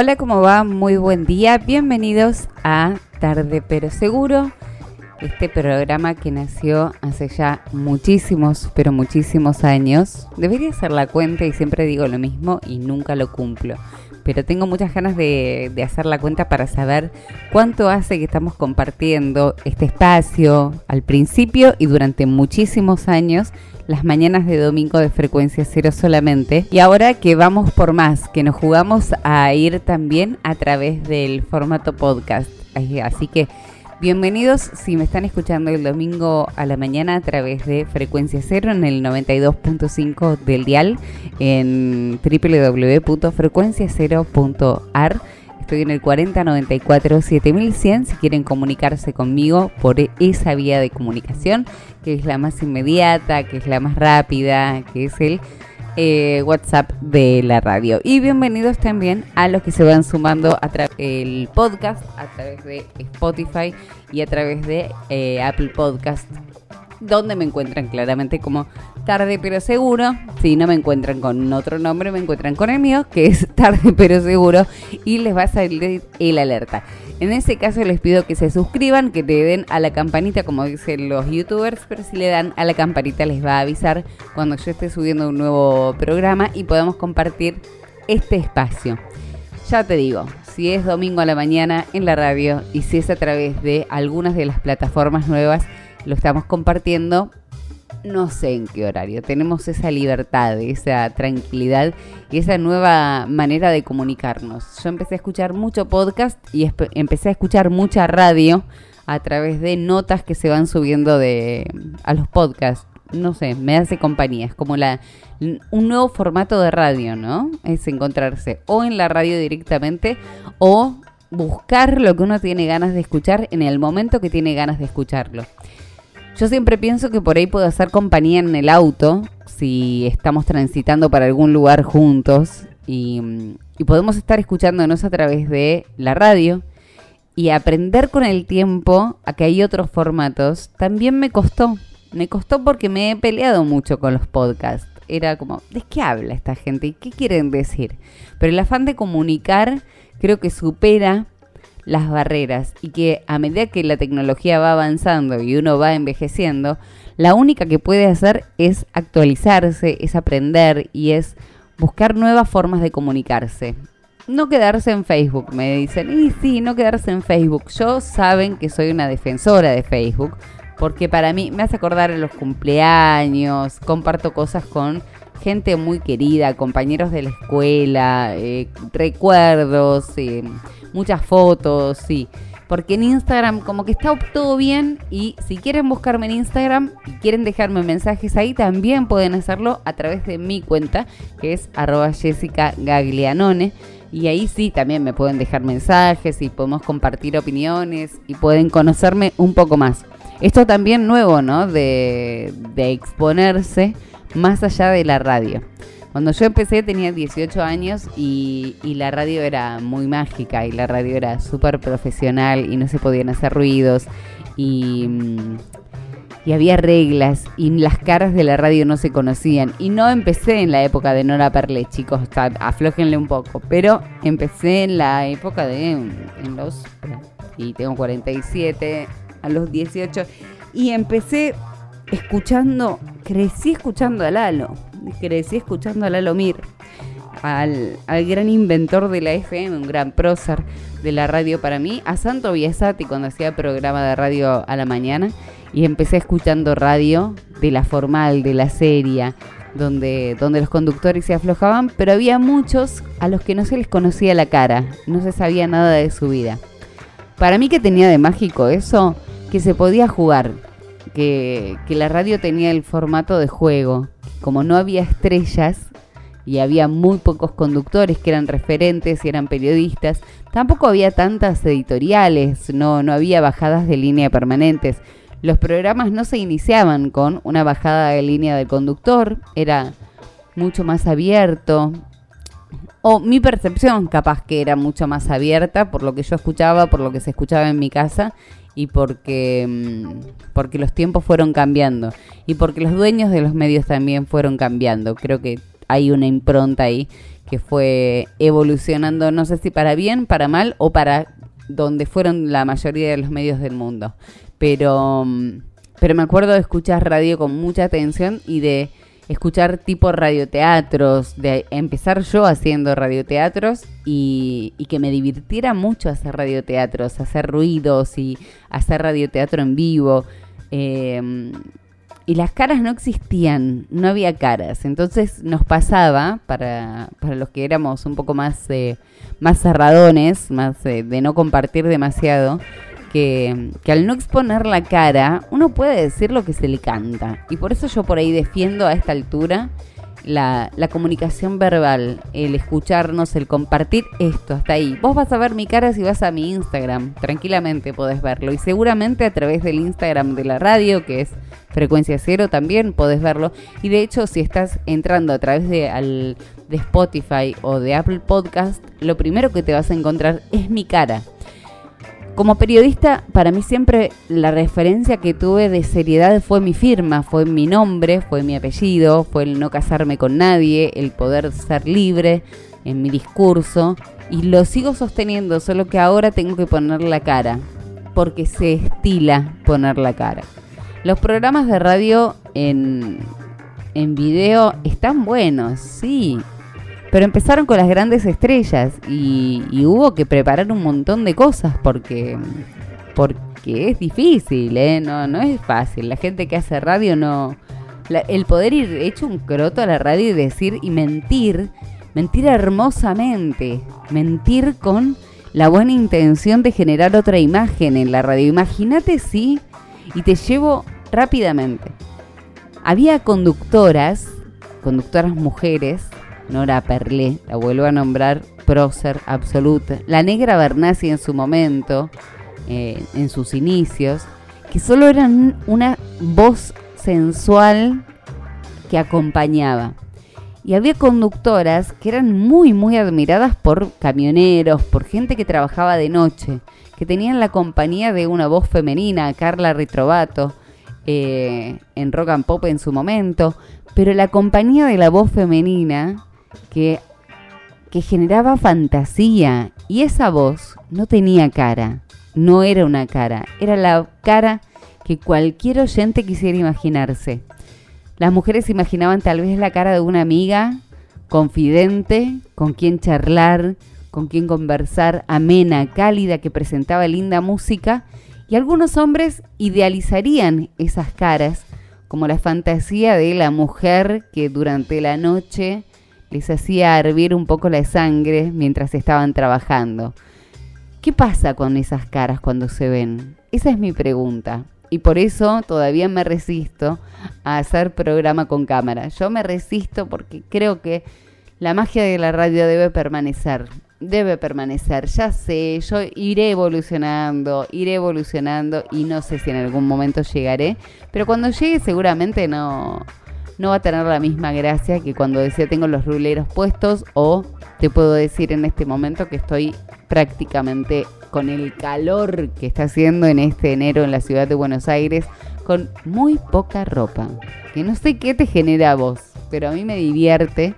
Hola, ¿cómo va? Muy buen día. Bienvenidos a Tarde pero Seguro, este programa que nació hace ya muchísimos, pero muchísimos años. Debería hacer la cuenta y siempre digo lo mismo y nunca lo cumplo. Pero tengo muchas ganas de, hacer la cuenta para saber cuánto hace que estamos compartiendo este espacio al principio y durante muchísimos años las mañanas de domingo de frecuencia cero solamente. Y ahora que vamos por más, que nos jugamos a ir también a través del formato podcast. Así que bienvenidos si me están escuchando el domingo a la mañana a través de frecuencia cero en el 92.5 del dial en www.frecuenciacero.ar Estoy en el 4094 7100 si quieren comunicarse conmigo por esa vía de comunicación, que es la más inmediata, que es la más rápida, que es el eh, WhatsApp de la radio. Y bienvenidos también a los que se van sumando a través del podcast, a través de Spotify y a través de eh, Apple Podcast donde me encuentran claramente como tarde pero seguro. Si no me encuentran con otro nombre, me encuentran con el mío, que es tarde pero seguro, y les va a salir el alerta. En ese caso les pido que se suscriban, que le den a la campanita, como dicen los youtubers, pero si le dan a la campanita les va a avisar cuando yo esté subiendo un nuevo programa y podamos compartir este espacio. Ya te digo, si es domingo a la mañana en la radio y si es a través de algunas de las plataformas nuevas, lo estamos compartiendo. No sé en qué horario. Tenemos esa libertad, esa tranquilidad y esa nueva manera de comunicarnos. Yo empecé a escuchar mucho podcast y empecé a escuchar mucha radio a través de notas que se van subiendo de a los podcasts. No sé, me hace compañía. Es como la un nuevo formato de radio, ¿no? Es encontrarse o en la radio directamente o buscar lo que uno tiene ganas de escuchar en el momento que tiene ganas de escucharlo. Yo siempre pienso que por ahí puedo hacer compañía en el auto si estamos transitando para algún lugar juntos y, podemos estar escuchándonos a través de la radio y aprender con el tiempo a que hay otros formatos también me costó. Me costó porque me he peleado mucho con los podcasts. Era como, ¿de qué habla esta gente? ¿Y qué quieren decir? Pero el afán de comunicar creo que supera las barreras y que a medida que la tecnología va avanzando y uno va envejeciendo, la única que puede hacer es actualizarse, es aprender y es buscar nuevas formas de comunicarse. No quedarse en Facebook, me dicen, y sí, no quedarse en Facebook. Yo saben que soy una defensora de Facebook, porque para mí me hace acordar a los cumpleaños, comparto cosas con gente muy querida, compañeros de la escuela, eh, recuerdos, eh, muchas fotos, sí. Porque en Instagram como que está todo bien y si quieren buscarme en Instagram y quieren dejarme mensajes ahí, también pueden hacerlo a través de mi cuenta, que es arroba Jessica. Y ahí sí, también me pueden dejar mensajes y podemos compartir opiniones y pueden conocerme un poco más. Esto también nuevo, ¿no? De exponerse más allá de la radio. Cuando yo empecé tenía 18 años y, la radio era muy mágica y la radio era súper profesional y no se podían hacer ruidos y, mm, y, había reglas y las caras de la radio no se conocían. Y no empecé en la época de Nora Perle, chicos, aflójenle un poco, pero empecé en la época de en los... Y tengo 47, a los 18 y empecé escuchando, crecí escuchando a Lalo, crecí escuchando a Lalo Mir, al, gran inventor de la FM, un gran prócer de la radio para mí, a Santo Biasati cuando hacía programa de radio a la mañana y empecé escuchando radio de la formal, de la seria, donde, donde los conductores se aflojaban, pero había muchos a los que no se les conocía la cara, no se sabía nada de su vida. Para mí que tenía de mágico eso, que se podía jugar, que, la radio tenía el formato de juego. Como no había estrellas y había muy pocos conductores que eran referentes y eran periodistas, tampoco había tantas editoriales, no, no había bajadas de línea permanentes. los programas no se iniciaban con una bajada de línea del conductor, era mucho más abierto, o mi percepción capaz que era mucho más abierta por lo que yo escuchaba, por lo que se escuchaba en mi casa y porque, mm, porque los tiempos fueron cambiando y porque los dueños de los medios también fueron cambiando. Creo que hay una impronta ahí que fue evolucionando, no sé si para bien, para mal o para donde fueron la mayoría de los medios del mundo. Pero, mm, pero me acuerdo de escuchar radio con mucha atención y de escuchar tipo radioteatros, de empezar yo haciendo radioteatros y, y que me divirtiera mucho hacer radioteatros, hacer ruidos y hacer radioteatro en vivo. Eh, y las caras no existían, no había caras. Entonces nos pasaba, para, para los que éramos un poco más, eh, más cerradones, más eh, de no compartir demasiado, que, al no exponer la cara, uno puede decir lo que se le canta. Y por eso yo por ahí defiendo a esta altura la, la, comunicación verbal, el escucharnos, el compartir esto, hasta ahí. Vos vas a ver mi cara si vas a mi Instagram, tranquilamente podés verlo. Y seguramente a través del Instagram de la radio, que es frecuencia cero, también podés verlo. Y de hecho, si estás entrando a través de, al, de Spotify o de Apple Podcast, lo primero que te vas a encontrar es mi cara. Como periodista, para mí siempre la referencia que tuve de seriedad fue mi firma, fue mi nombre, fue mi apellido, fue el no casarme con nadie, el poder ser libre en mi discurso. Y lo sigo sosteniendo, solo que ahora tengo que poner la cara, porque se estila poner la cara. Los programas de radio en, en video están buenos, sí, pero empezaron con las grandes estrellas y, hubo que preparar un montón de cosas porque, porque es difícil, ¿eh? no, no es fácil. La gente que hace radio no... el poder ir hecho un croto a la radio y decir y mentir, mentir hermosamente, mentir con la buena intención de generar otra imagen en la radio. Imagínate si, y te llevo rápidamente, había conductoras, conductoras mujeres, Nora Perlé, la vuelvo a nombrar, prócer absoluta. La negra Bernasi en su momento, eh, en sus inicios, que solo eran una voz sensual que acompañaba. Y había conductoras que eran muy, muy admiradas por camioneros, por gente que trabajaba de noche, que tenían la compañía de una voz femenina, Carla Ritrovato, eh, en rock and pop en su momento, pero la compañía de la voz femenina que, generaba fantasía y esa voz no tenía cara, no era una cara, era la cara que cualquier oyente quisiera imaginarse. Las mujeres imaginaban tal vez la cara de una amiga confidente, con quien charlar, con quien conversar, amena, cálida, que presentaba linda música, y algunos hombres idealizarían esas caras como la fantasía de la mujer que durante la noche les hacía hervir un poco la sangre mientras estaban trabajando. ¿Qué pasa con esas caras cuando se ven? Esa es mi pregunta. Y por eso todavía me resisto a hacer programa con cámara. Yo me resisto porque creo que la magia de la radio debe permanecer. Debe permanecer. Ya sé, yo iré evolucionando, iré evolucionando y no sé si en algún momento llegaré. Pero cuando llegue seguramente no, no va a tener la misma gracia que cuando decía tengo los ruleros puestos o te puedo decir en este momento que estoy prácticamente con el calor que está haciendo en este enero en la ciudad de Buenos Aires con muy poca ropa. Que no sé qué te genera a vos, pero a mí me divierte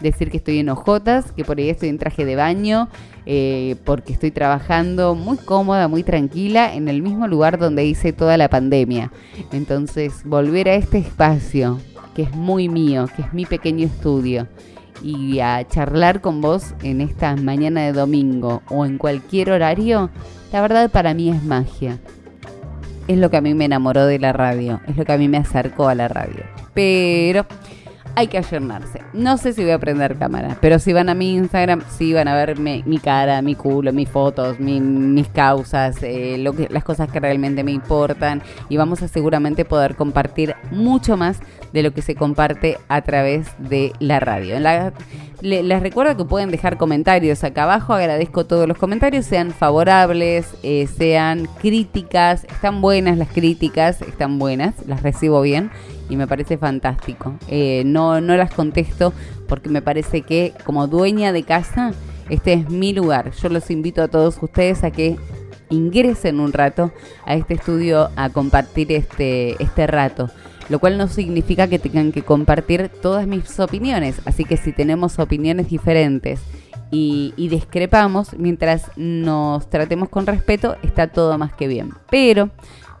decir que estoy en ojotas, que por ahí estoy en traje de baño, eh, porque estoy trabajando muy cómoda, muy tranquila, en el mismo lugar donde hice toda la pandemia. Entonces, volver a este espacio que es muy mío, que es mi pequeño estudio, y a charlar con vos en esta mañana de domingo o en cualquier horario, la verdad para mí es magia. Es lo que a mí me enamoró de la radio, es lo que a mí me acercó a la radio. Pero hay que ayornarse. No sé si voy a prender cámara, pero si van a mi Instagram, sí van a ver mi, cara, mi culo, mis fotos, mis causas, eh, las cosas que realmente me importan. Y vamos a seguramente poder compartir mucho más de lo que se comparte a través de la radio. les recuerdo que pueden dejar comentarios acá abajo. Agradezco todos los comentarios, sean favorables, eh, sean críticas. Están buenas las críticas, están buenas, las recibo bien y me parece fantástico. Eh, no, no las contesto porque me parece que como dueña de casa, este es mi lugar. Yo los invito a todos ustedes a que ingresen un rato a este estudio a compartir este, este rato. Lo cual no significa que tengan que compartir todas mis opiniones. Así que si tenemos opiniones diferentes y, y discrepamos, mientras nos tratemos con respeto, está todo más que bien. Pero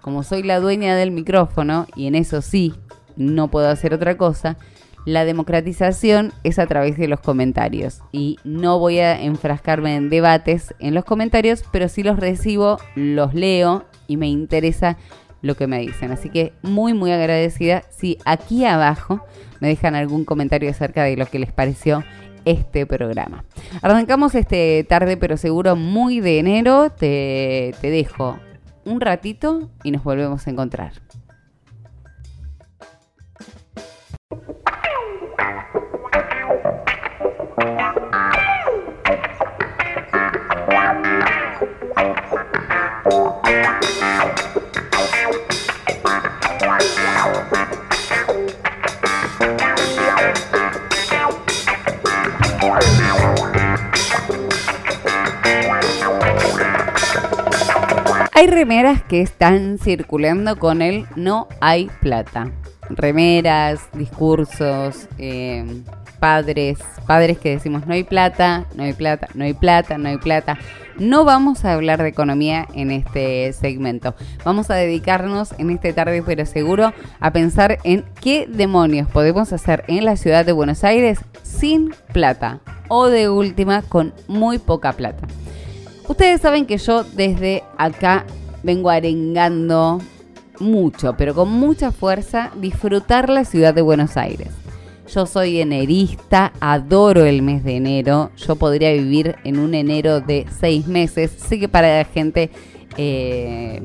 como soy la dueña del micrófono, y en eso sí no puedo hacer otra cosa, la democratización es a través de los comentarios. Y no voy a enfrascarme en debates en los comentarios, pero sí los recibo, los leo y me interesa lo que me dicen. Así que muy, muy agradecida si aquí abajo me dejan algún comentario acerca de lo que les pareció este programa. Arrancamos este tarde, pero seguro muy de enero. Te, te dejo un ratito y nos volvemos a encontrar. Hay remeras que están circulando con el no hay plata. Remeras, discursos, eh, padres, padres que decimos no hay plata, no hay plata, no hay plata, no hay plata. No vamos a hablar de economía en este segmento. Vamos a dedicarnos en este tarde, pero seguro, a pensar en qué demonios podemos hacer en la ciudad de Buenos Aires sin plata o de última con muy poca plata. Ustedes saben que yo desde acá vengo arengando mucho, pero con mucha fuerza, disfrutar la ciudad de Buenos Aires. Yo soy enerista, adoro el mes de enero. Yo podría vivir en un enero de seis meses. Sé que para la gente eh,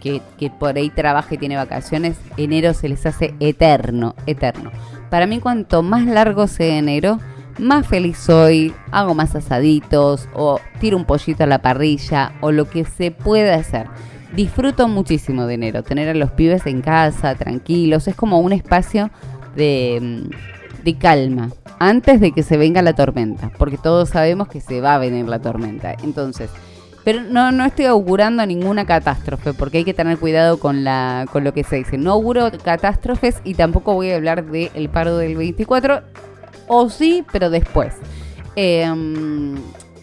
que, que, por ahí trabaja y tiene vacaciones, enero se les hace eterno, eterno. Para mí, cuanto más largo sea enero, más feliz soy, hago más asaditos o tiro un pollito a la parrilla o lo que se pueda hacer. Disfruto muchísimo de enero, tener a los pibes en casa, tranquilos, es como un espacio de, de calma antes de que se venga la tormenta, porque todos sabemos que se va a venir la tormenta. Entonces, pero no, no estoy augurando ninguna catástrofe, porque hay que tener cuidado con, la, con lo que se dice. No auguro catástrofes y tampoco voy a hablar del paro del 24 o sí, pero después. Em,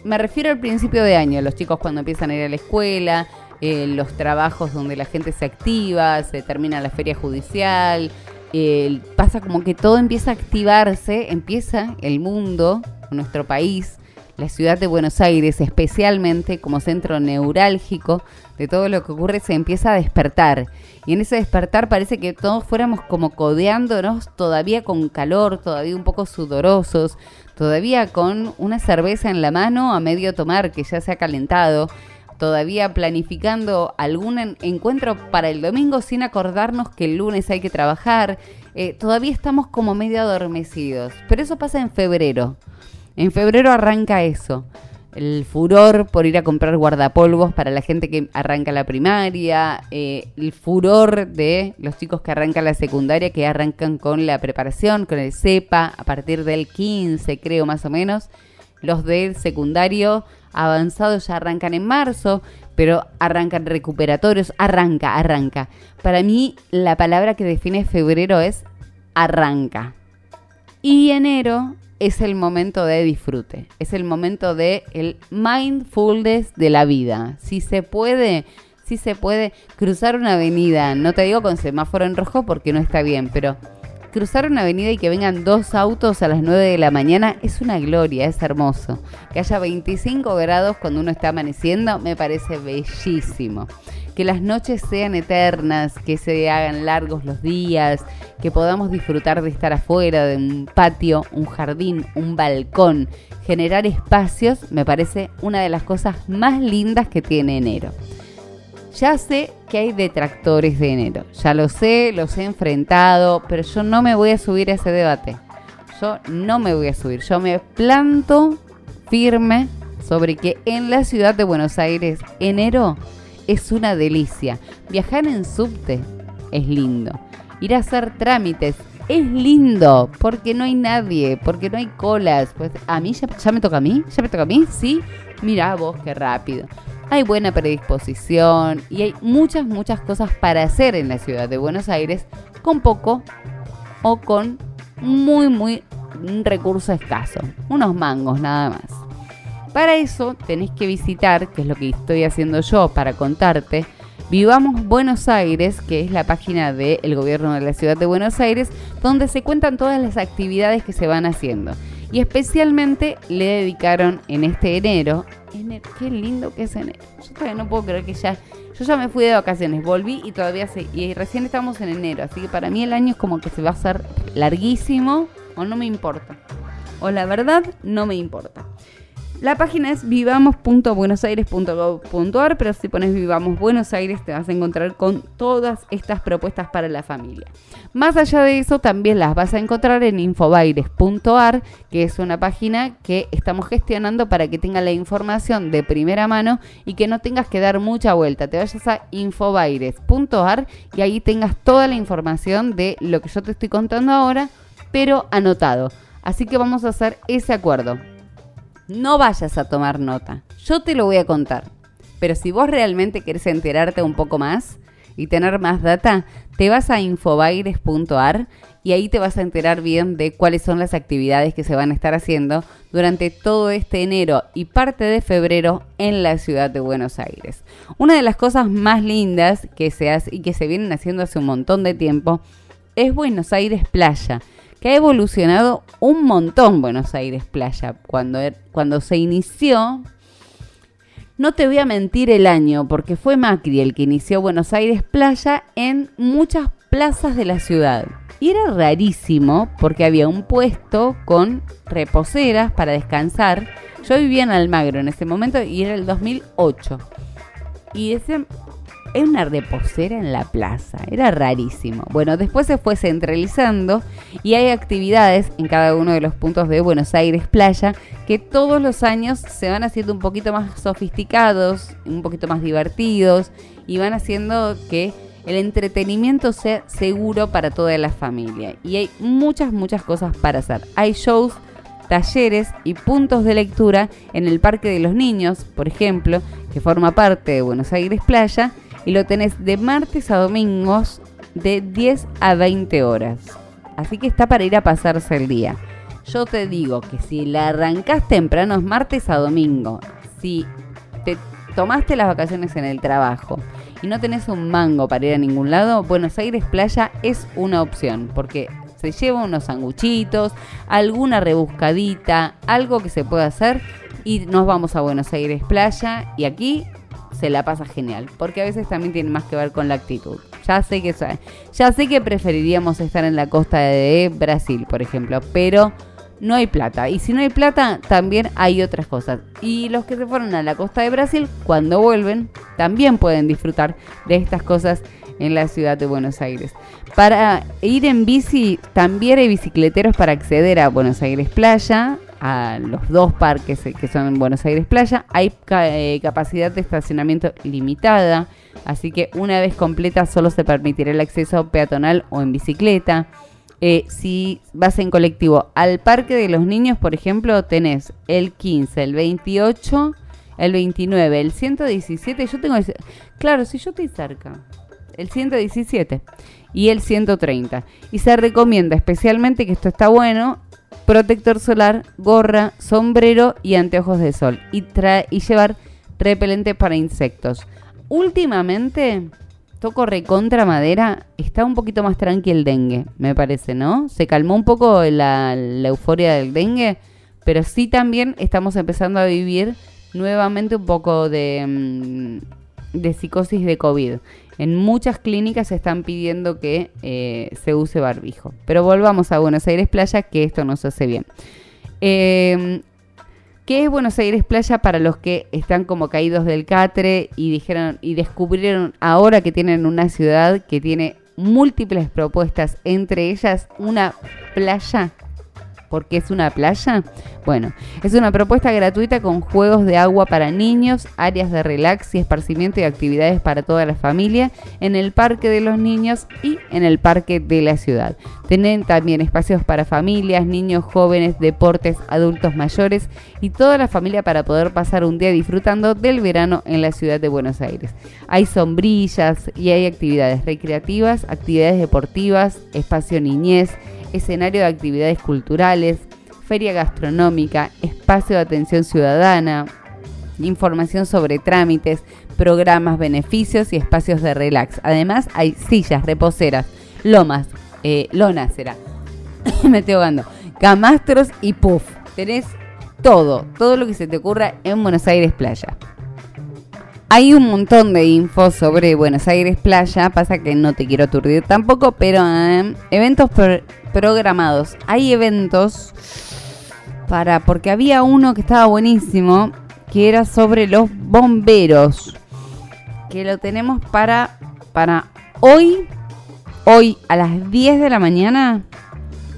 me refiero al principio de año, los chicos cuando empiezan a ir a la escuela, eh, los trabajos donde la gente se activa, se termina la feria judicial, pasa como que todo empieza a activarse, empieza el mundo, nuestro país, la ciudad de Buenos Aires especialmente como centro neurálgico de todo lo que ocurre, se empieza a despertar. Y en ese despertar parece que todos fuéramos como codeándonos todavía con calor, todavía un poco sudorosos, todavía con una cerveza en la mano a medio tomar que ya se ha calentado, todavía planificando algún encuentro para el domingo sin acordarnos que el lunes hay que trabajar. Eh, todavía estamos como medio adormecidos, pero eso pasa en febrero. En febrero arranca eso. El furor por ir a comprar guardapolvos para la gente que arranca la primaria, eh, el furor de los chicos que arrancan la secundaria, que arrancan con la preparación, con el CEPA, a partir del 15 creo más o menos. Los del secundario avanzado ya arrancan en marzo, pero arrancan recuperatorios, arranca, arranca. Para mí la palabra que define febrero es arranca. Y enero es el momento de disfrute, es el momento de el mindfulness de la vida. Si se puede, si se puede cruzar una avenida, no te digo con semáforo en rojo porque no está bien, pero cruzar una avenida y que vengan dos autos a las 9 de la mañana es una gloria, es hermoso. Que haya 25 grados cuando uno está amaneciendo me parece bellísimo. que las noches sean eternas, que se hagan largos los días, que podamos disfrutar de estar afuera, de un patio, un jardín, un balcón. Generar espacios me parece una de las cosas más lindas que tiene enero. Ya sé que hay detractores de enero, ya lo sé, los he enfrentado, pero yo no me voy a subir a ese debate. Yo no me voy a subir, yo me planto firme sobre que en la ciudad de Buenos Aires enero es una delicia. Viajar en subte es lindo. Ir a hacer trámites es lindo porque no hay nadie, porque no hay colas. Pues a mí ya, me toca a mí, ya me toca a mí, sí. Mira vos qué rápido hay buena predisposición y hay muchas, muchas cosas para hacer en la ciudad de Buenos Aires con poco o con muy, muy recurso escaso, unos mangos nada más. Para eso tenés que visitar, que es lo que estoy haciendo yo para contarte, Vivamos Buenos Aires, que es la página del gobierno de la ciudad de Buenos Aires, donde se cuentan todas las actividades que se van haciendo. Y especialmente le dedicaron en este enero qué lindo que es enero. Yo todavía no puedo creer que ya. Yo ya me fui de vacaciones, volví y todavía sé. Y recién estamos en enero. Así que para mí el año es como que se va a hacer larguísimo. O no me importa. O la verdad, no me importa. La página es vivamos.buenosaires.gov.ar, pero si pones Vivamos Buenos Aires te vas a encontrar con todas estas propuestas para la familia. Más allá de eso, también las vas a encontrar en infobaires.ar, que es una página que estamos gestionando para que tenga la información de primera mano y que no tengas que dar mucha vuelta. Te vayas a infobaires.ar y ahí tengas toda la información de lo que yo te estoy contando ahora, pero anotado. Así que vamos a hacer ese acuerdo no vayas a tomar nota. Yo te lo voy a contar. Pero si vos realmente querés enterarte un poco más y tener más data, te vas a infobaires.ar y ahí te vas a enterar bien de cuáles son las actividades que se van a estar haciendo durante todo este enero y parte de febrero en la ciudad de Buenos Aires. Una de las cosas más lindas que se hace y que se vienen haciendo hace un montón de tiempo es Buenos Aires Playa que ha evolucionado un montón Buenos Aires Playa. Cuando, er, cuando se inició, no te voy a mentir el año, porque fue Macri el que inició Buenos Aires Playa en muchas plazas de la ciudad. Y era rarísimo porque había un puesto con reposeras para descansar. Yo vivía en Almagro en ese momento y era el 2008. Y ese era una reposera en la plaza, era rarísimo. Bueno, después se fue centralizando y hay actividades en cada uno de los puntos de Buenos Aires Playa que todos los años se van haciendo un poquito más sofisticados, un poquito más divertidos y van haciendo que el entretenimiento sea seguro para toda la familia. Y hay muchas, muchas cosas para hacer. Hay shows talleres y puntos de lectura en el Parque de los Niños, por ejemplo, que forma parte de Buenos Aires Playa, y lo tenés de martes a domingos de 10 a 20 horas. Así que está para ir a pasarse el día. Yo te digo que si la arrancás temprano es martes a domingo. Si te tomaste las vacaciones en el trabajo y no tenés un mango para ir a ningún lado, Buenos Aires Playa es una opción porque se lleva unos sanguchitos, alguna rebuscadita, algo que se pueda hacer y nos vamos a Buenos Aires Playa y aquí se la pasa genial, porque a veces también tiene más que ver con la actitud. Ya sé que ya sé que preferiríamos estar en la costa de Brasil, por ejemplo, pero no hay plata. Y si no hay plata, también hay otras cosas. Y los que se fueron a la costa de Brasil, cuando vuelven, también pueden disfrutar de estas cosas en la ciudad de Buenos Aires. Para ir en bici, también hay bicicleteros para acceder a Buenos Aires Playa a los dos parques eh, que son en Buenos Aires Playa. Hay eh, capacidad de estacionamiento limitada, así que una vez completa solo se permitirá el acceso peatonal o en bicicleta. Eh, si vas en colectivo al Parque de los Niños, por ejemplo, tenés el 15, el 28, el 29, el 117. Yo tengo. claro, si yo estoy cerca, el 117 y el 130. Y se recomienda especialmente que esto está bueno protector solar, gorra, sombrero y anteojos de sol. Y, y llevar repelente para insectos. Últimamente, toco recontra madera, está un poquito más tranqui el dengue, me parece, ¿no? Se calmó un poco la, euforia del dengue, pero sí también estamos empezando a vivir nuevamente un poco de... Mm, de psicosis de COVID. En muchas clínicas se están pidiendo que eh, se use barbijo. Pero volvamos a Buenos Aires Playa, que esto nos hace bien. Eh, ¿Qué es Buenos Aires Playa para los que están como caídos del catre y dijeron y descubrieron ahora que tienen una ciudad que tiene múltiples propuestas, entre ellas una playa porque es una playa? Bueno, es una propuesta gratuita con juegos de agua para niños, áreas de relax y esparcimiento y actividades para toda la familia en el Parque de los Niños y en el Parque de la Ciudad. Tienen también espacios para familias, niños, jóvenes, deportes, adultos mayores y toda la familia para poder pasar un día disfrutando del verano en la ciudad de Buenos Aires. Hay sombrillas y hay actividades recreativas, actividades deportivas, espacio niñez, escenario de actividades culturales, feria gastronómica, espacio de atención ciudadana, información sobre trámites, programas, beneficios y espacios de relax. Además hay sillas, reposeras, lomas, eh, lonas será, me estoy ahogando, camastros y puff. Tenés todo, todo lo que se te ocurra en Buenos Aires Playa. Hay un montón de info sobre Buenos Aires Playa, pasa que no te quiero aturdir tampoco, pero eh, eventos programados. Hay eventos para, porque había uno que estaba buenísimo, que era sobre los bomberos, que lo tenemos para, para hoy, hoy a las 10 de la mañana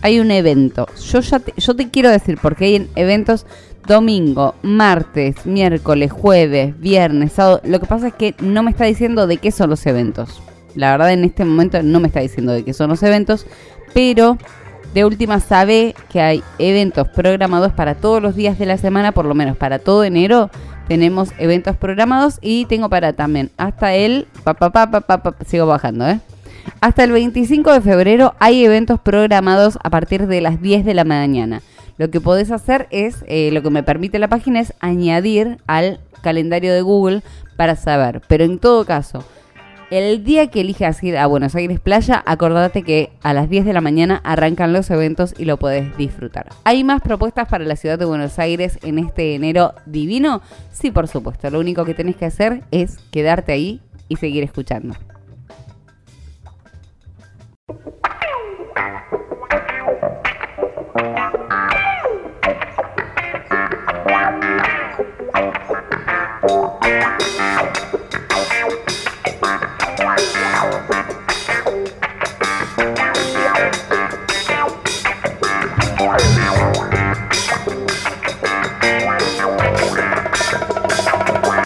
hay un evento. Yo ya te, yo te quiero decir, porque hay eventos domingo, martes, miércoles, jueves, viernes, sábado. Lo que pasa es que no me está diciendo de qué son los eventos. La verdad en este momento no me está diciendo de qué son los eventos, pero de última sabe que hay eventos programados para todos los días de la semana, por lo menos para todo enero tenemos eventos programados y tengo para también hasta el sigo bajando, ¿eh? Hasta el 25 de febrero hay eventos programados a partir de las 10 de la mañana. Lo que podés hacer es, eh, lo que me permite la página es añadir al calendario de Google para saber. Pero en todo caso, el día que elijas ir a Buenos Aires Playa, acordate que a las 10 de la mañana arrancan los eventos y lo puedes disfrutar. ¿Hay más propuestas para la ciudad de Buenos Aires en este enero divino? Sí, por supuesto. Lo único que tenés que hacer es quedarte ahí y seguir escuchando. Música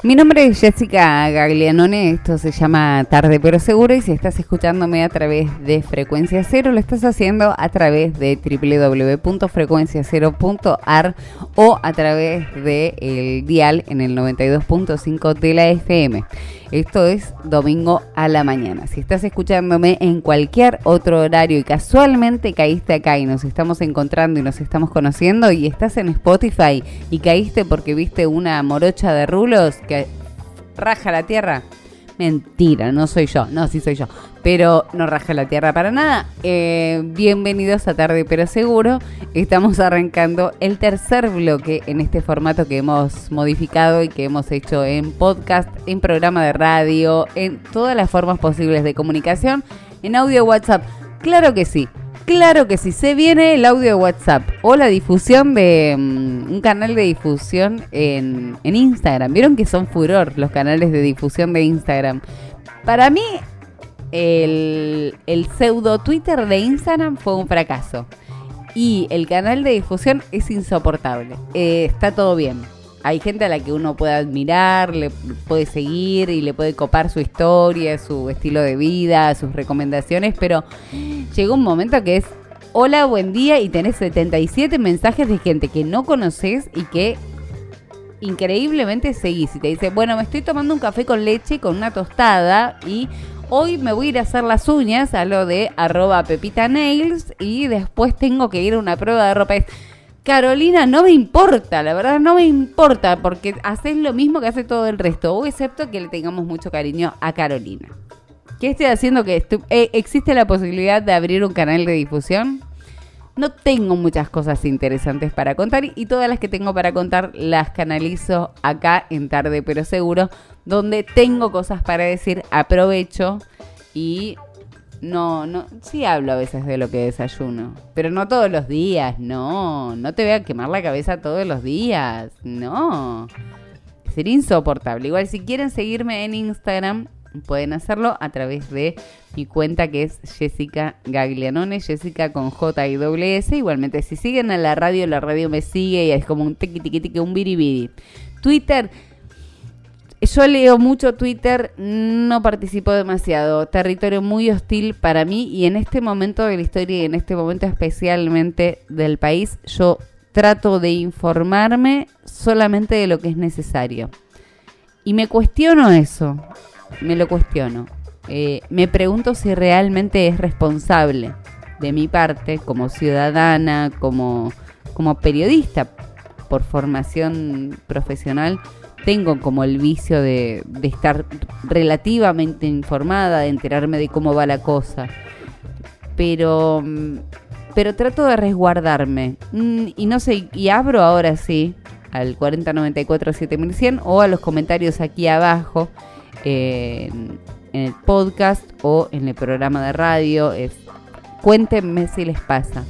Mi nombre es Jessica Gaglianone, esto se llama Tarde pero Seguro y si estás escuchándome a través de Frecuencia Cero, lo estás haciendo a través de www.frecuenciacero.ar o a través del el dial en el 92.5 de la FM. Esto es domingo a la mañana. Si estás escuchándome en cualquier otro horario y casualmente caíste acá y nos estamos encontrando y nos estamos conociendo y estás en Spotify y caíste porque viste una morocha de rulos que raja la tierra, Mentira, no soy yo. No, sí soy yo. Pero no raja la tierra para nada. Eh, bienvenidos a Tarde Pero Seguro. Estamos arrancando el tercer bloque en este formato que hemos modificado y que hemos hecho en podcast, en programa de radio, en todas las formas posibles de comunicación, en audio WhatsApp. Claro que sí. Claro que sí, se viene el audio de WhatsApp o la difusión de mm, un canal de difusión en, Instagram. Vieron que son furor los canales de difusión de Instagram. Para mí, el, pseudo Twitter de Instagram fue un fracaso. Y el canal de difusión es insoportable. Eh, está todo bien hay gente a la que uno puede admirar, le puede seguir y le puede copar su historia, su estilo de vida, sus recomendaciones, pero llegó un momento que es, hola, buen día, y tenés 77 mensajes de gente que no conoces y que increíblemente seguís. Y te dice, bueno, me estoy tomando un café con leche con una tostada y hoy me voy a ir a hacer las uñas a lo de arroba pepita nails y después tengo que ir a una prueba de ropa. Carolina, no me importa, la verdad no me importa, porque haces lo mismo que hace todo el resto, excepto que le tengamos mucho cariño a Carolina. ¿Qué estoy haciendo? que eh, ¿Existe la posibilidad de abrir un canal de difusión? no tengo muchas cosas interesantes para contar y todas las que tengo para contar las canalizo acá en Tarde pero Seguro, donde tengo cosas para decir, aprovecho y no, no, sí hablo a veces de lo que desayuno, pero no todos los días, no, no te voy a quemar la cabeza todos los días, no. Sería insoportable. Igual si quieren seguirme en Instagram, pueden hacerlo a través de mi cuenta que es Jessica Gaglianone, Jessica con J y S. Igualmente, si siguen a la radio, la radio me sigue y es como un tiqui tiqui un biribiri. Twitter, yo leo mucho Twitter, no participo demasiado. Territorio muy hostil para mí y en este momento de la historia y en este momento especialmente del país, yo trato de informarme solamente de lo que es necesario. Y me cuestiono eso, me lo cuestiono. Eh, me pregunto si realmente es responsable de mi parte como ciudadana, como, como periodista por formación profesional tengo como el vicio de, estar relativamente informada, de enterarme de cómo va la cosa. Pero, pero trato de resguardarme. Mm, y no sé, y abro ahora sí al 4094-7100 o a los comentarios aquí abajo en el podcast o en el programa de radio. Es, cuéntenme si les pasa.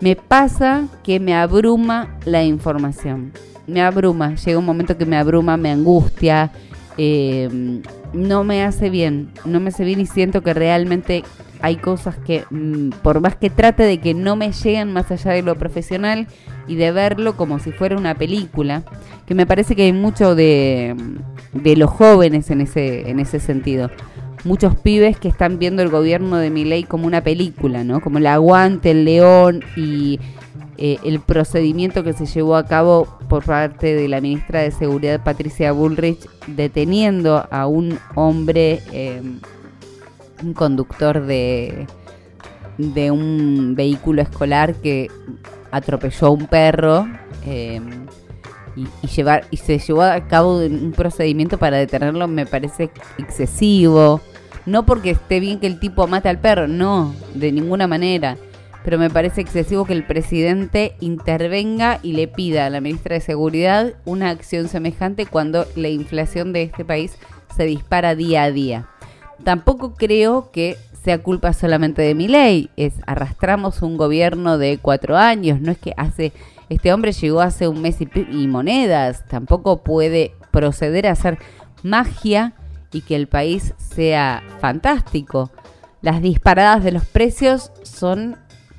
Me pasa que me abruma la información me abruma, llega un momento que me abruma, me angustia, eh, no me hace bien, no me hace bien y siento que realmente hay cosas que, mm, por más que trate de que no me lleguen más allá de lo profesional y de verlo como si fuera una película, que me parece que hay mucho de, de los jóvenes en ese, en ese sentido. Muchos pibes que están viendo el gobierno de Milei como una película, ¿no? Como el aguante, el león y eh, el procedimiento que se llevó a cabo por parte de la ministra de Seguridad Patricia Bullrich deteniendo a un hombre, eh, un conductor de, un vehículo escolar que atropelló a un perro eh, y, llevar, y se llevó a cabo un procedimiento para detenerlo me parece excesivo. No porque esté bien que el tipo mate al perro, no, de ninguna manera pero me parece excesivo que el presidente intervenga y le pida a la ministra de Seguridad una acción semejante cuando la inflación de este país se dispara día a día. Tampoco creo que sea culpa solamente de mi ley, es arrastramos un gobierno de cuatro años, no es que hace, este hombre llegó hace un mes y, y monedas, tampoco puede proceder a hacer magia y que el país sea fantástico. Las disparadas de los precios son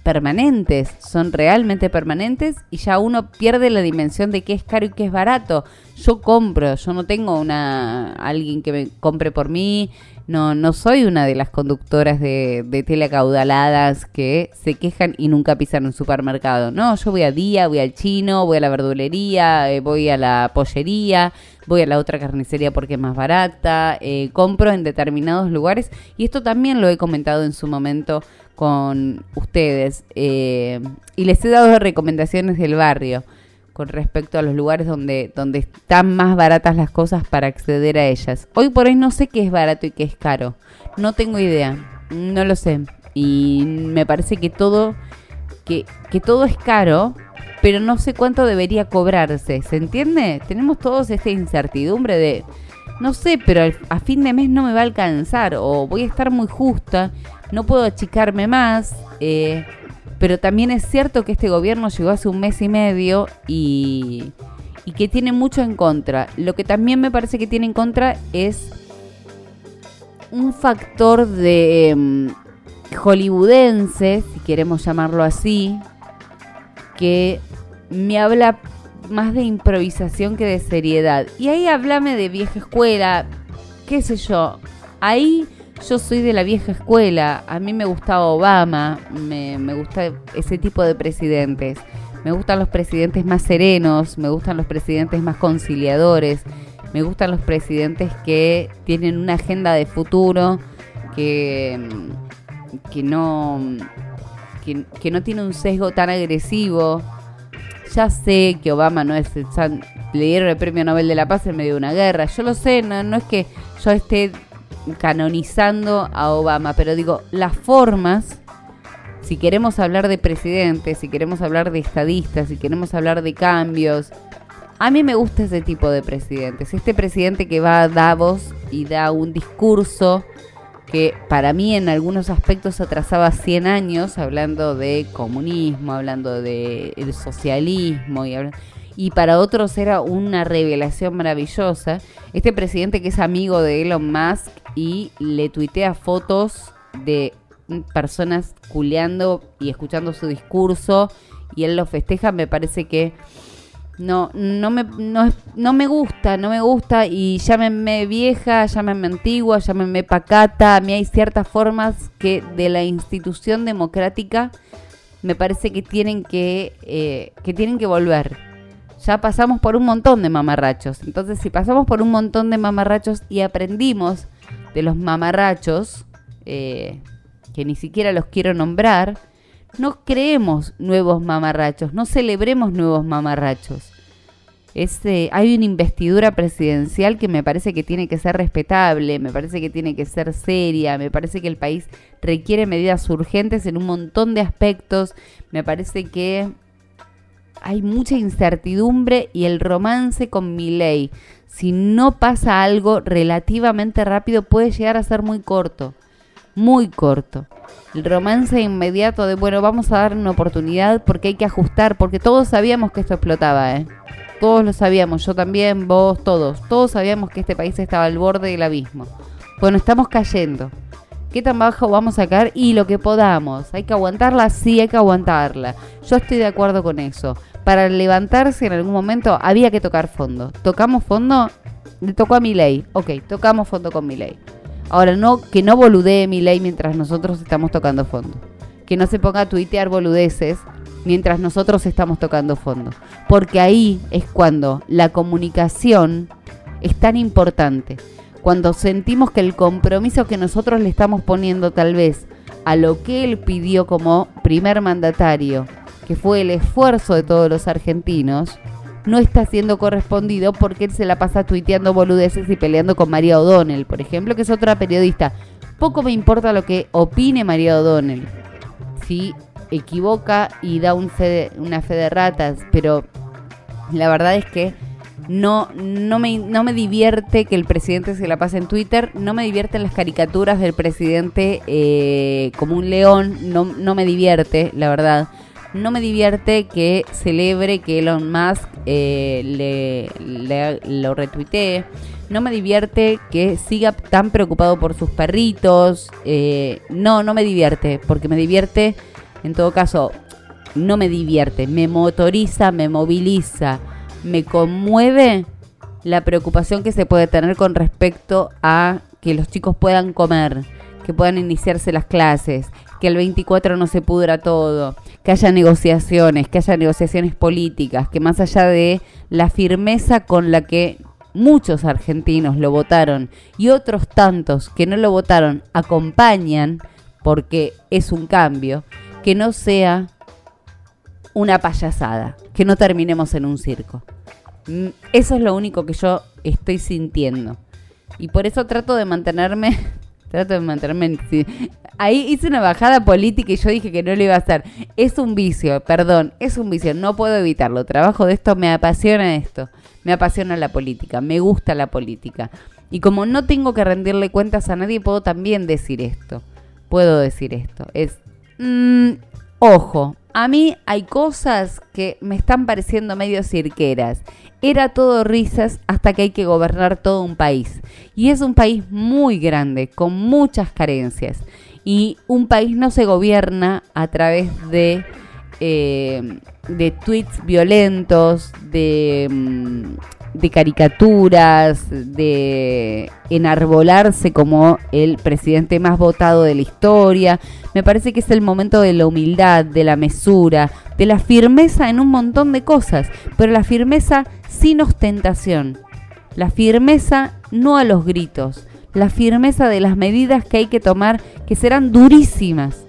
permanentes, son realmente permanentes y ya uno pierde la dimensión de qué es caro y qué es barato. Yo compro, yo no tengo una alguien que me compre por mí, no, no soy una de las conductoras de, de telecaudaladas que se quejan y nunca pisan un supermercado. No, yo voy a día, voy al chino, voy a la verdulería, eh, voy a la pollería, voy a la otra carnicería porque es más barata, eh, compro en determinados lugares y esto también lo he comentado en su momento con ustedes eh, y les he dado recomendaciones del barrio con respecto a los lugares donde, donde están más baratas las cosas para acceder a ellas. Hoy por hoy no sé qué es barato y qué es caro. No tengo idea. No lo sé. Y me parece que todo, que, que todo es caro, pero no sé cuánto debería cobrarse. ¿Se entiende? Tenemos todos esta incertidumbre de, no sé, pero a fin de mes no me va a alcanzar o voy a estar muy justa no puedo achicarme más, eh, pero también es cierto que este gobierno llegó hace un mes y medio y, y que tiene mucho en contra. Lo que también me parece que tiene en contra es un factor de mm, hollywoodense, si queremos llamarlo así, que me habla más de improvisación que de seriedad. Y ahí háblame de vieja escuela, qué sé yo. Ahí yo soy de la vieja escuela, a mí me gustaba Obama, me, gusta ese tipo de presidentes. Me gustan los presidentes más serenos, me gustan los presidentes más conciliadores, me gustan los presidentes que tienen una agenda de futuro, que, que, no, que, no tiene un sesgo tan agresivo. Ya sé que Obama no es el le dieron el premio Nobel de la Paz en medio de una guerra. Yo lo sé, no, no es que yo esté canonizando a Obama, pero digo, las formas si queremos hablar de presidentes, si queremos hablar de estadistas, si queremos hablar de cambios, a mí me gusta ese tipo de presidentes. Este presidente que va a Davos y da un discurso que para mí en algunos aspectos atrasaba 100 años, hablando de comunismo, hablando de socialismo y, y para otros era una revelación maravillosa. Este presidente que es amigo de Elon Musk y le tuitea fotos de personas culeando y escuchando su discurso y él lo festeja, me parece que no, no me, no, no me gusta, no me gusta y llámenme vieja, llámenme antigua, llámenme pacata. A mí hay ciertas formas que de la institución democrática me parece que tienen que, eh, que tienen que volver. Ya pasamos por un montón de mamarrachos. Entonces, si pasamos por un montón de mamarrachos y aprendimos de los mamarrachos, eh, que ni siquiera los quiero nombrar, no creemos nuevos mamarrachos, no celebremos nuevos mamarrachos. Este, hay una investidura presidencial que me parece que tiene que ser respetable, me parece que tiene que ser seria, me parece que el país requiere medidas urgentes en un montón de aspectos, me parece que hay mucha incertidumbre y el romance con mi ley, si no pasa algo relativamente rápido, puede llegar a ser muy corto muy corto. El romance inmediato de, bueno, vamos a dar una oportunidad porque hay que ajustar, porque todos sabíamos que esto explotaba, ¿eh? Todos lo sabíamos, yo también, vos, todos. Todos sabíamos que este país estaba al borde del abismo. Bueno, estamos cayendo. ¿Qué tan bajo vamos a sacar? Y lo que podamos. ¿Hay que aguantarla? Sí, hay que aguantarla. Yo estoy de acuerdo con eso. Para levantarse en algún momento había que tocar fondo. ¿Tocamos fondo? Le tocó a mi ley. Ok, tocamos fondo con mi ley. Ahora, no, que no boludee mi ley mientras nosotros estamos tocando fondo. Que no se ponga a tuitear boludeces mientras nosotros estamos tocando fondo. Porque ahí es cuando la comunicación es tan importante. Cuando sentimos que el compromiso que nosotros le estamos poniendo tal vez a lo que él pidió como primer mandatario, que fue el esfuerzo de todos los argentinos, no está siendo correspondido porque él se la pasa tuiteando boludeces y peleando con María O'Donnell, por ejemplo, que es otra periodista. Poco me importa lo que opine María O'Donnell. Si equivoca y da un una fe de ratas, pero la verdad es que no, no, me, no me divierte que el presidente se la pase en Twitter, no me divierten las caricaturas del presidente eh, como un león, no, no me divierte, la verdad no me divierte que celebre que Elon Musk eh, le, lo retuitee. No me divierte que siga tan preocupado por sus perritos. Eh, no, no me divierte, porque me divierte, en todo caso, no me divierte, me motoriza, me moviliza, me conmueve la preocupación que se puede tener con respecto a que los chicos puedan comer, que puedan iniciarse las clases, que el 24 no se pudra todo, que haya negociaciones, que haya negociaciones políticas, que más allá de la firmeza con la que muchos argentinos lo votaron y otros tantos que no lo votaron acompañan porque es un cambio, que no sea una payasada, que no terminemos en un circo. Mm, eso es lo único que yo estoy sintiendo. Y por eso trato de mantenerme Trato de mantenerme. Ahí hice una bajada política y yo dije que no lo iba a hacer. Es un vicio, perdón, es un vicio, no puedo evitarlo. Trabajo de esto, me apasiona esto. Me apasiona la política, me gusta la política. Y como no tengo que rendirle cuentas a nadie, puedo también decir esto. Puedo decir esto. Es. Mmm, ojo, a mí hay cosas que me están pareciendo medio cirqueras era todo risas hasta que hay que gobernar todo un país. Y es un país muy grande, con muchas carencias. Y un país no se gobierna a través de, eh, de tweets violentos, de, mm, de caricaturas, de enarbolarse como el presidente más votado de la historia. Me parece que es el momento de la humildad, de la mesura, de la firmeza en un montón de cosas, pero la firmeza sin ostentación. La firmeza no a los gritos, la firmeza de las medidas que hay que tomar que serán durísimas,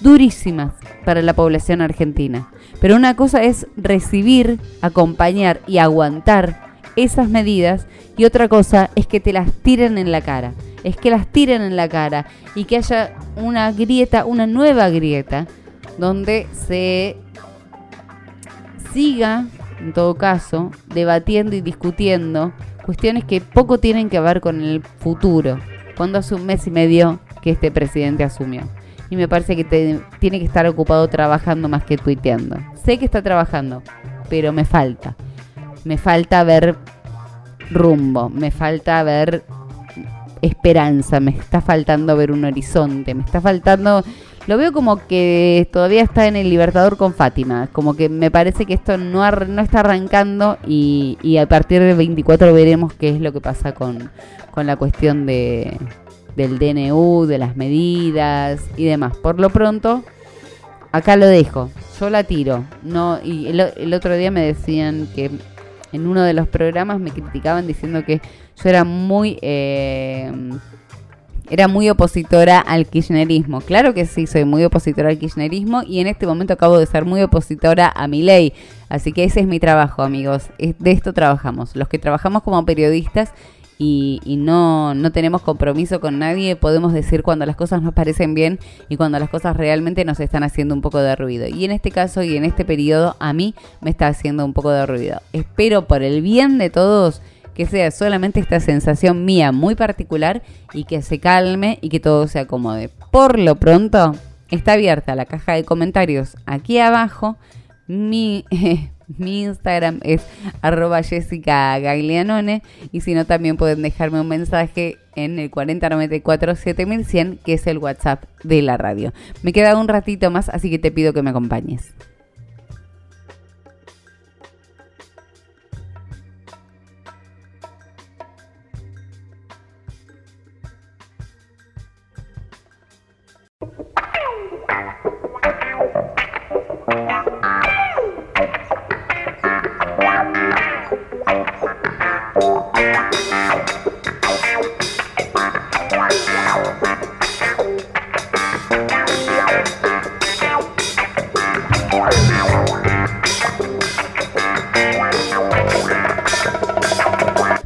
durísimas para la población argentina. Pero una cosa es recibir, acompañar y aguantar esas medidas y otra cosa es que te las tiren en la cara. Es que las tiren en la cara y que haya una grieta, una nueva grieta donde se siga, en todo caso, debatiendo y discutiendo cuestiones que poco tienen que ver con el futuro, cuando hace un mes y medio que este presidente asumió. Y me parece que tiene que estar ocupado trabajando más que tuiteando. Sé que está trabajando, pero me falta. Me falta ver rumbo, me falta ver esperanza, me está faltando ver un horizonte, me está faltando... Lo veo como que todavía está en el Libertador con Fátima, como que me parece que esto no, no está arrancando y, y, a partir del 24 veremos qué es lo que pasa con, con la cuestión de, del DNU, de las medidas y demás. Por lo pronto, acá lo dejo, yo la tiro. No, y el, el otro día me decían que en uno de los programas me criticaban diciendo que yo era muy... Eh, era muy opositora al kirchnerismo. Claro que sí, soy muy opositora al kirchnerismo y en este momento acabo de ser muy opositora a mi ley. Así que ese es mi trabajo, amigos. De esto trabajamos. Los que trabajamos como periodistas y, no, no tenemos compromiso con nadie, podemos decir cuando las cosas nos parecen bien y cuando las cosas realmente nos están haciendo un poco de ruido. Y en este caso y en este periodo a mí me está haciendo un poco de ruido. Espero por el bien de todos que sea solamente esta sensación mía muy particular y que se calme y que todo se acomode. Por lo pronto, está abierta la caja de comentarios aquí abajo. Mi, mi Instagram es arroba Jessica Gaglianone y si no también pueden dejarme un mensaje en el 4094 7100 que es el WhatsApp de la radio. Me queda un ratito más así que te pido que me acompañes.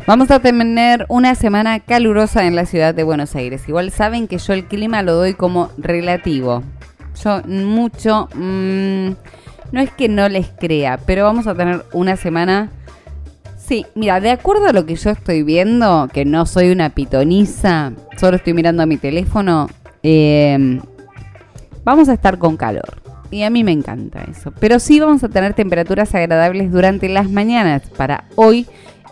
Vamos a tener una semana calurosa en la ciudad de Buenos Aires. Igual saben que yo el clima lo doy como relativo. Yo mucho... Mm, no es que no les crea, pero vamos a tener una semana... Sí, mira, de acuerdo a lo que yo estoy viendo, que no soy una pitoniza, solo estoy mirando a mi teléfono, em, vamos a estar con calor. Y a mí me encanta eso. Pero sí vamos a tener temperaturas agradables durante las mañanas. Para hoy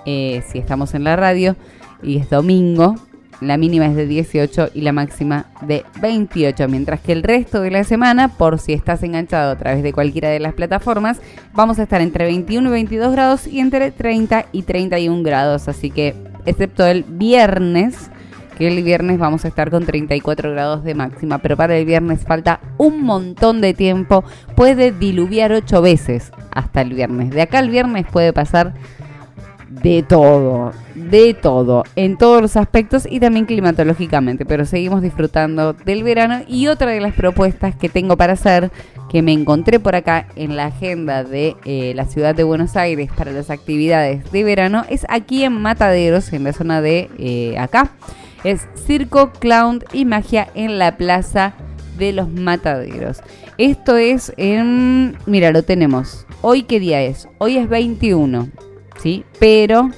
eh, si estamos en la radio, y es domingo. La mínima es de 18 y la máxima de 28, mientras que el resto de la semana, por si estás enganchado a través de cualquiera de las plataformas, vamos a estar entre 21 y 22 grados y entre 30 y 31 grados. Así que, excepto el viernes, que el viernes vamos a estar con 34 grados de máxima, pero para el viernes falta un montón de tiempo. Puede diluviar 8 veces hasta el viernes. De acá al viernes puede pasar de todo, de todo, en todos los aspectos y también climatológicamente, pero seguimos disfrutando del verano y otra de las propuestas que tengo para hacer, que me encontré por acá en la agenda de eh, la ciudad de Buenos Aires para las actividades de verano, es aquí en Mataderos, en la zona de eh, acá, es Circo, Clown y Magia en la Plaza de los Mataderos. Esto es en, mira, lo tenemos. Hoy qué día es? Hoy es 21. ¿Sí? Pero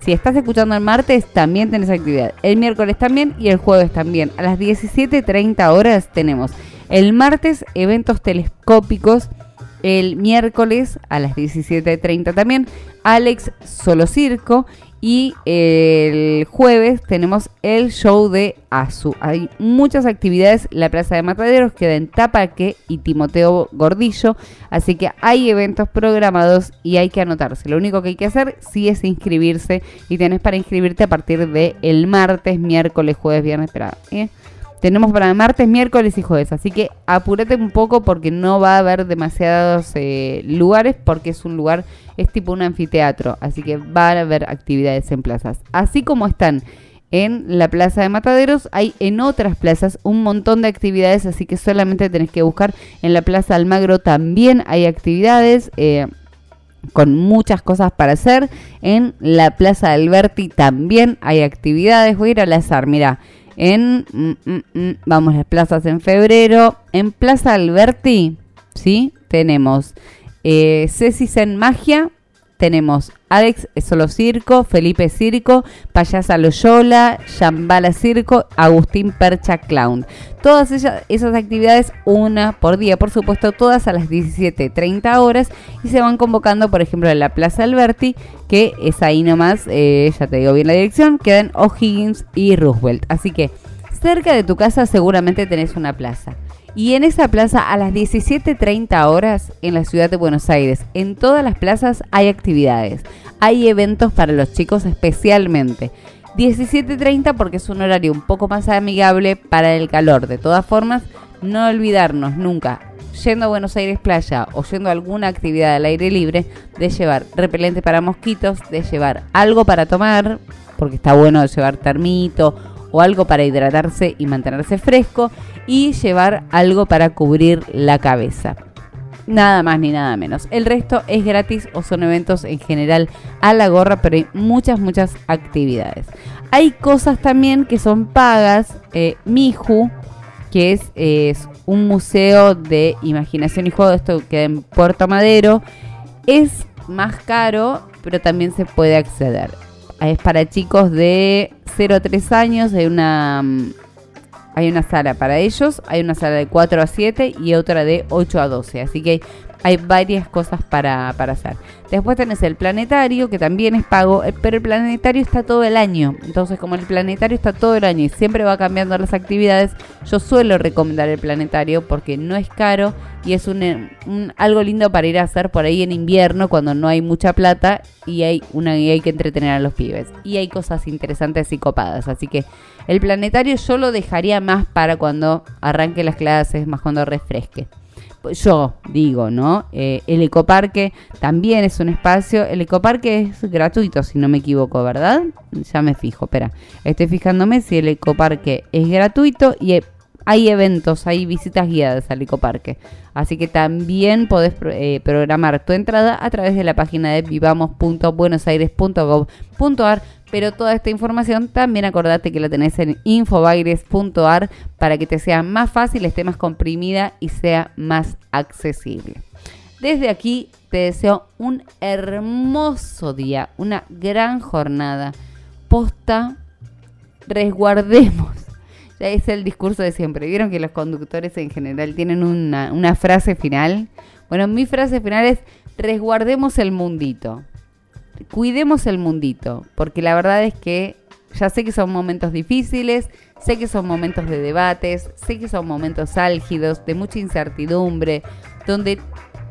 si estás escuchando el martes, también tenés actividad. El miércoles también y el jueves también. A las 17.30 horas tenemos el martes eventos telescópicos. El miércoles a las 17.30 también Alex Solo Circo y el jueves tenemos el show de Azu. Hay muchas actividades. La Plaza de Mataderos queda en Tapaque y Timoteo Gordillo. Así que hay eventos programados y hay que anotarse. Lo único que hay que hacer sí es inscribirse. Y tenés para inscribirte a partir del el martes, miércoles, jueves, viernes. Espera, ¿eh? Tenemos para martes, miércoles y jueves, así que apúrate un poco porque no va a haber demasiados eh, lugares porque es un lugar, es tipo un anfiteatro, así que va a haber actividades en plazas. Así como están en la Plaza de Mataderos, hay en otras plazas un montón de actividades, así que solamente tenés que buscar en la Plaza Almagro también hay actividades. Eh, con muchas cosas para hacer. En la Plaza Alberti también hay actividades. Voy a ir al azar, mira en, mm, mm, mm, vamos, las plazas en febrero. En Plaza Alberti ¿sí? Tenemos eh, en Magia, tenemos Alex Solo Circo, Felipe Circo, Payasa Loyola, Shambhala Circo, Agustín Percha Clown. Todas esas actividades, una por día, por supuesto, todas a las 17.30 horas y se van convocando, por ejemplo, en la Plaza Alberti, que es ahí nomás, eh, ya te digo bien la dirección, quedan O'Higgins y Roosevelt. Así que cerca de tu casa seguramente tenés una plaza. Y en esa plaza a las 17.30 horas en la ciudad de Buenos Aires, en todas las plazas hay actividades. Hay eventos para los chicos especialmente. 17.30 porque es un horario un poco más amigable para el calor. De todas formas, no olvidarnos nunca, yendo a Buenos Aires Playa o yendo a alguna actividad al aire libre, de llevar repelente para mosquitos, de llevar algo para tomar, porque está bueno llevar termito o algo para hidratarse y mantenerse fresco y llevar algo para cubrir la cabeza. Nada más ni nada menos. El resto es gratis o son eventos en general a la gorra, pero hay muchas, muchas actividades. Hay cosas también que son pagas. Eh, Miju, que es, es, un museo de imaginación y juego, esto queda en Puerto Madero, es más caro, pero también se puede acceder. Es para chicos de 0 a 3 años, hay una, mm, hay una sala para ellos, hay una sala de 4 a 7 y otra de 8 a 12. Así que hay varias cosas para, hacer. Después tenés el planetario, que también es pago, eh, pero el planetario está todo el año. Entonces, como el planetario está todo el año y siempre va cambiando las actividades, yo suelo recomendar el planetario porque no es caro y es un, algo lindo para ir a hacer por ahí en invierno cuando no hay mucha plata y hay, una, y hay que entretener a los pibes. Y hay cosas interesantes y copadas. Así que el planetario yo lo dejaría más para cuando arranque las clases, más cuando refresque yo digo, ¿no? Eh, el ecoparque también es un espacio. El ecoparque es gratuito, si no me equivoco, ¿verdad? Ya me fijo, espera. Estoy fijándome si el ecoparque es gratuito y hay eventos, hay visitas guiadas al ecoparque. Así que también podés eh, programar tu entrada a través de la página de vivamos.buenosaires.gov.ar pero toda esta información también acordate que la tenés en infobaires.ar para que te sea más fácil, esté más comprimida y sea más accesible. Desde aquí te deseo un hermoso día, una gran jornada. Posta, resguardemos. Ya es el discurso de siempre. ¿Vieron que los conductores en general tienen una, una frase final? Bueno, mi frase final es resguardemos el mundito cuidemos el mundito, porque la verdad es que ya sé que son momentos difíciles, sé que son momentos de debates, sé que son momentos álgidos, de mucha incertidumbre, donde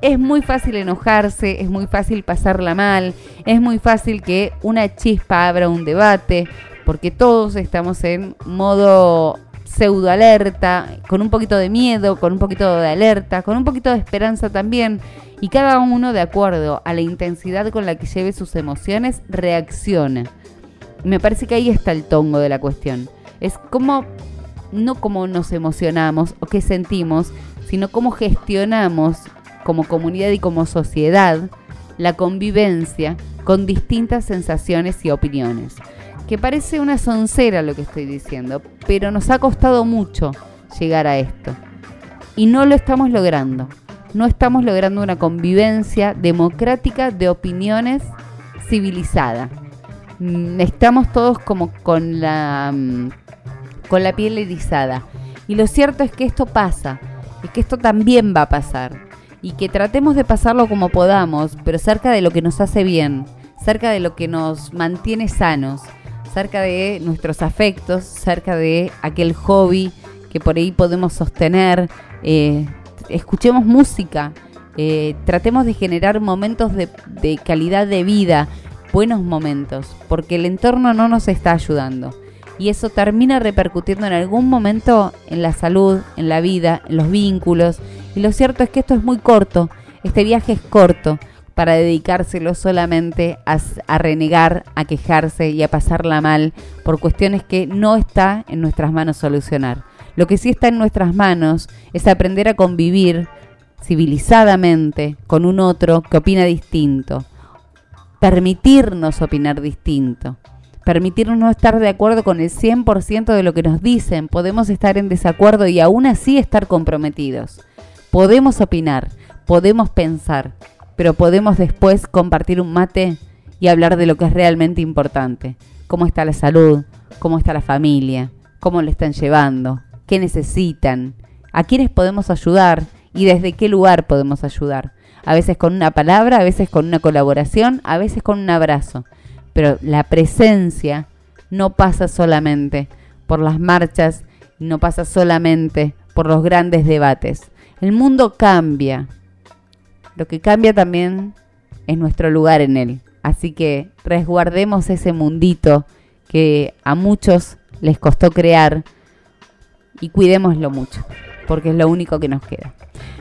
es muy fácil enojarse, es muy fácil pasarla mal, es muy fácil que una chispa abra un debate, porque todos estamos en modo pseudo alerta, con un poquito de miedo, con un poquito de alerta, con un poquito de esperanza también y cada uno de acuerdo a la intensidad con la que lleve sus emociones reacciona. Me parece que ahí está el tongo de la cuestión. Es como, no cómo nos emocionamos o qué sentimos, sino cómo gestionamos como comunidad y como sociedad la convivencia con distintas sensaciones y opiniones. Que parece una soncera lo que estoy diciendo, pero nos ha costado mucho llegar a esto. Y no lo estamos logrando no estamos logrando una convivencia democrática de opiniones civilizada. Mm, estamos todos como con la, mm, con la piel erizada. Y lo cierto es que esto pasa, es que esto también va a pasar. Y que tratemos de pasarlo como podamos, pero cerca de lo que nos hace bien, cerca de lo que nos mantiene sanos, cerca de nuestros afectos, cerca de aquel hobby que por ahí podemos sostener, eh, escuchemos música, eh, tratemos de generar momentos de, de calidad de vida, buenos momentos, porque el entorno no nos está ayudando. Y eso termina repercutiendo en algún momento en la salud, en la vida, en los vínculos. Y lo cierto es que esto es muy corto, este viaje es corto para dedicárselo solamente a, renegar, a quejarse y a pasarla mal por cuestiones que no está en nuestras manos solucionar. Lo que sí está en nuestras manos es aprender a convivir civilizadamente con un otro que opina distinto. Permitirnos opinar distinto. Permitirnos no estar de acuerdo con el 100% de lo que nos dicen. Podemos estar en desacuerdo y aún así estar comprometidos. Podemos opinar, podemos pensar, pero podemos después compartir un mate y hablar de lo que es realmente importante. Cómo está la salud, cómo está la familia, cómo lo están llevando, qué necesitan, a quiénes podemos ayudar y desde qué lugar podemos ayudar. A veces con una palabra, a veces con una colaboración, a veces con un abrazo. Pero la presencia no pasa solamente por las marchas, no pasa solamente por los grandes debates. El mundo cambia. Lo que cambia también es nuestro lugar en él. Así que resguardemos ese mundito que a muchos les costó crear y cuidémoslo mucho, porque es lo único que nos queda.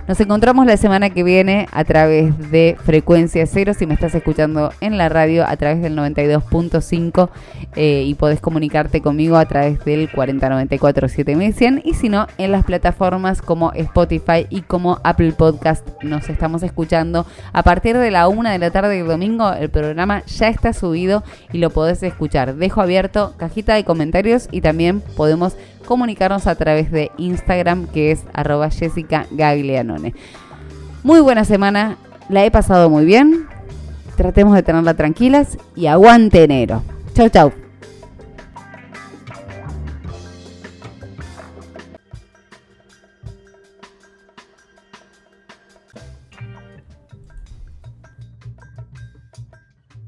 Nos encontramos la semana que viene a través de Frecuencia Cero, si me estás escuchando en la radio a través del 92.5 eh, y podés comunicarte conmigo a través del 4094-7100 y si no, en las plataformas como Spotify y como Apple Podcast nos estamos escuchando. A partir de la una de la tarde del domingo el programa ya está subido y lo podés escuchar. Dejo abierto cajita de comentarios y también podemos comunicarnos a través de Instagram que es arroba Jessica Gaglianone. Muy buena semana, la he pasado muy bien. Tratemos de tenerla tranquilas y aguante enero. Chau, chau.